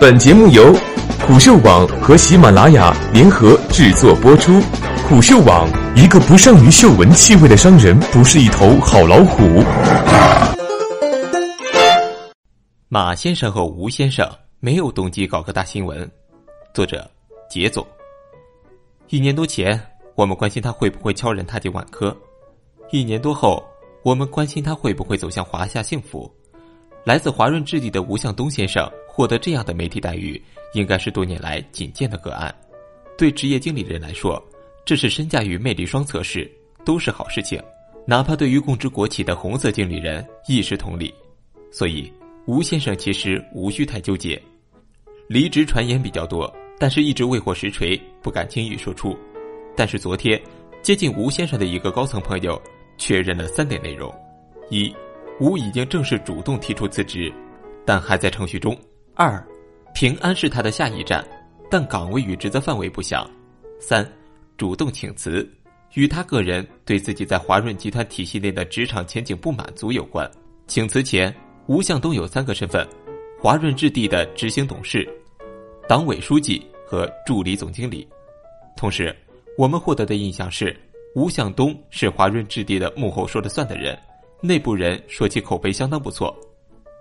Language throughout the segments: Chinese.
本节目由虎嗅网和喜马拉雅联合制作播出。虎嗅网：一个不善于嗅闻气味的商人，不是一头好老虎。马先生和吴先生没有动机搞个大新闻。作者：杰总。一年多前，我们关心他会不会悄然踏进万科；一年多后，我们关心他会不会走向华夏幸福。来自华润置地的吴向东先生获得这样的媒体待遇，应该是多年来仅见的个案。对职业经理人来说，这是身价与魅力双测试，都是好事情。哪怕对于供职国企的红色经理人亦是同理。所以，吴先生其实无需太纠结。离职传言比较多。但是，一直未获实锤，不敢轻易说出。但是昨天，接近吴先生的一个高层朋友确认了三点内容：一，吴已经正式主动提出辞职，但还在程序中；二，平安是他的下一站，但岗位与职责范围不详；三，主动请辞，与他个人对自己在华润集团体系内的职场前景不满足有关。请辞前，吴向东有三个身份：华润置地的执行董事。党委书记和助理总经理，同时，我们获得的印象是，吴向东是华润置地的幕后说了算的人，内部人说其口碑相当不错。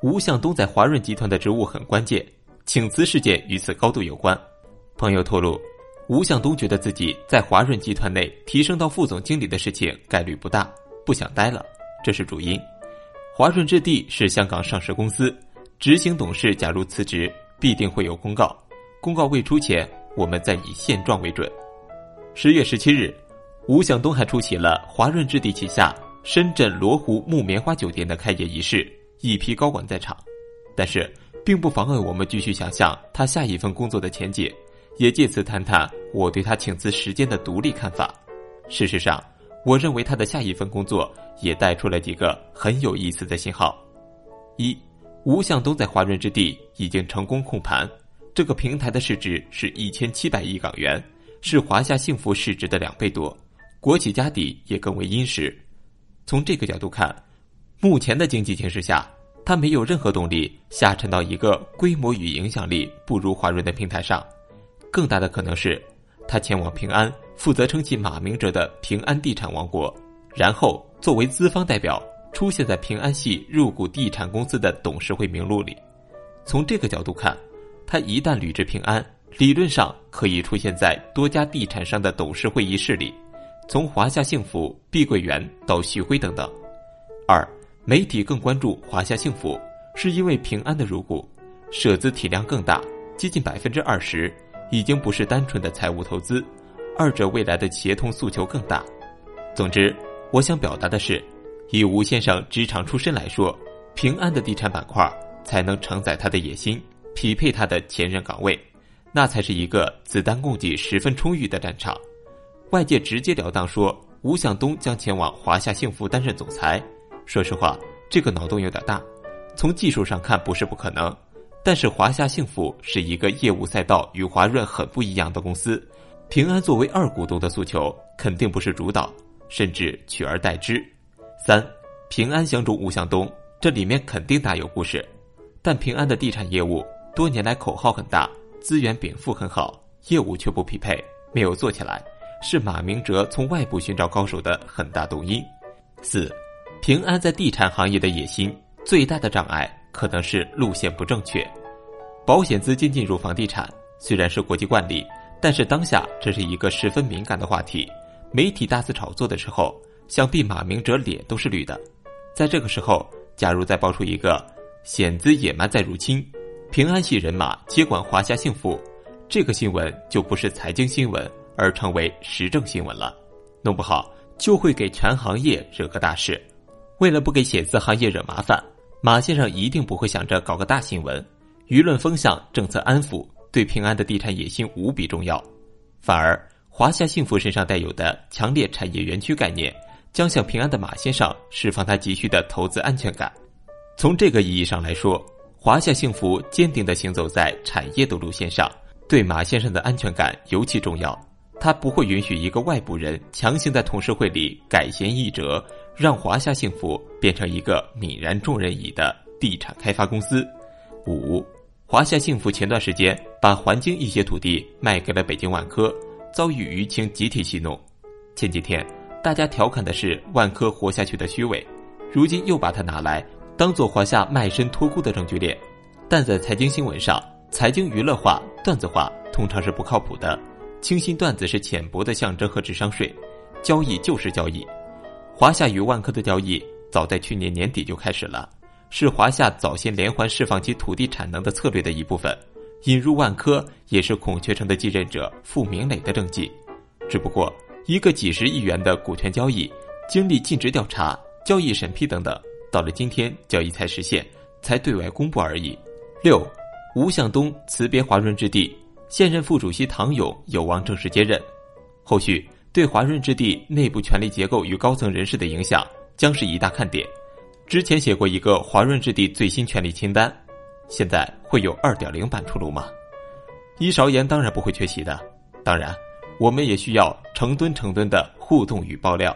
吴向东在华润集团的职务很关键，请辞事件与此高度有关。朋友透露，吴向东觉得自己在华润集团内提升到副总经理的事情概率不大，不想待了，这是主因。华润置地是香港上市公司，执行董事假如辞职，必定会有公告。公告未出前，我们再以现状为准。十月十七日，吴向东还出席了华润置地旗下深圳罗湖木棉花酒店的开业仪式，一批高管在场。但是，并不妨碍我们继续想象他下一份工作的前景，也借此谈谈我对他请辞时间的独立看法。事实上，我认为他的下一份工作也带出了几个很有意思的信号：一，吴向东在华润置地已经成功控盘。这个平台的市值是一千七百亿港元，是华夏幸福市值的两倍多，国企家底也更为殷实。从这个角度看，目前的经济形势下，他没有任何动力下沉到一个规模与影响力不如华润的平台上。更大的可能是，他前往平安，负责撑起马明哲的平安地产王国，然后作为资方代表出现在平安系入股地产公司的董事会名录里。从这个角度看。他一旦履职平安，理论上可以出现在多家地产商的董事会议室里，从华夏幸福、碧桂园到旭辉等等。二，媒体更关注华夏幸福，是因为平安的入股，涉资体量更大，接近百分之二十，已经不是单纯的财务投资，二者未来的协同诉求更大。总之，我想表达的是，以吴先生职场出身来说，平安的地产板块才能承载他的野心。匹配他的前任岗位，那才是一个子弹供给十分充裕的战场。外界直截了当说吴向东将前往华夏幸福担任总裁，说实话，这个脑洞有点大。从技术上看不是不可能，但是华夏幸福是一个业务赛道与华润很不一样的公司，平安作为二股东的诉求肯定不是主导，甚至取而代之。三，平安相中吴向东，这里面肯定大有故事，但平安的地产业务。多年来口号很大，资源禀赋很好，业务却不匹配，没有做起来，是马明哲从外部寻找高手的很大动因。四，平安在地产行业的野心最大的障碍可能是路线不正确。保险资金进入房地产虽然是国际惯例，但是当下这是一个十分敏感的话题，媒体大肆炒作的时候，想必马明哲脸都是绿的。在这个时候，假如再爆出一个险资野蛮在入侵。平安系人马接管华夏幸福，这个新闻就不是财经新闻，而成为时政新闻了。弄不好就会给全行业惹个大事。为了不给写字行业惹麻烦，马先生一定不会想着搞个大新闻。舆论风向、政策安抚对平安的地产野心无比重要。反而华夏幸福身上带有的强烈产业园区概念，将向平安的马先生释放他急需的投资安全感。从这个意义上来说。华夏幸福坚定地行走在产业的路线上，对马先生的安全感尤其重要。他不会允许一个外部人强行在董事会里改弦易辙，让华夏幸福变成一个泯然众人矣的地产开发公司。五，华夏幸福前段时间把环京一些土地卖给了北京万科，遭遇舆情集体息怒。前几天大家调侃的是万科活下去的虚伪，如今又把它拿来当做华夏卖身托孤的证据链。但在财经新闻上，财经娱乐化、段子化通常是不靠谱的，轻信段子是浅薄的象征和智商税。交易就是交易，华夏与万科的交易早在去年年底就开始了。是华夏早先连环释放其土地产能的策略的一部分，引入万科也是孔雀城的继任者傅明磊的政绩。只不过一个几十亿元的股权交易，经历尽职调查、交易审批等等，到了今天交易才实现，才对外公布而已。六，吴向东辞别华润置地，现任副主席唐勇有望正式接任。后续对华润置地内部权力结构与高层人士的影响，将是一大看点。之前写过一个华润置地最新权力清单，现在会有二点零版出炉吗？一勺盐当然不会缺席的，当然，我们也需要成吨成吨的互动与爆料。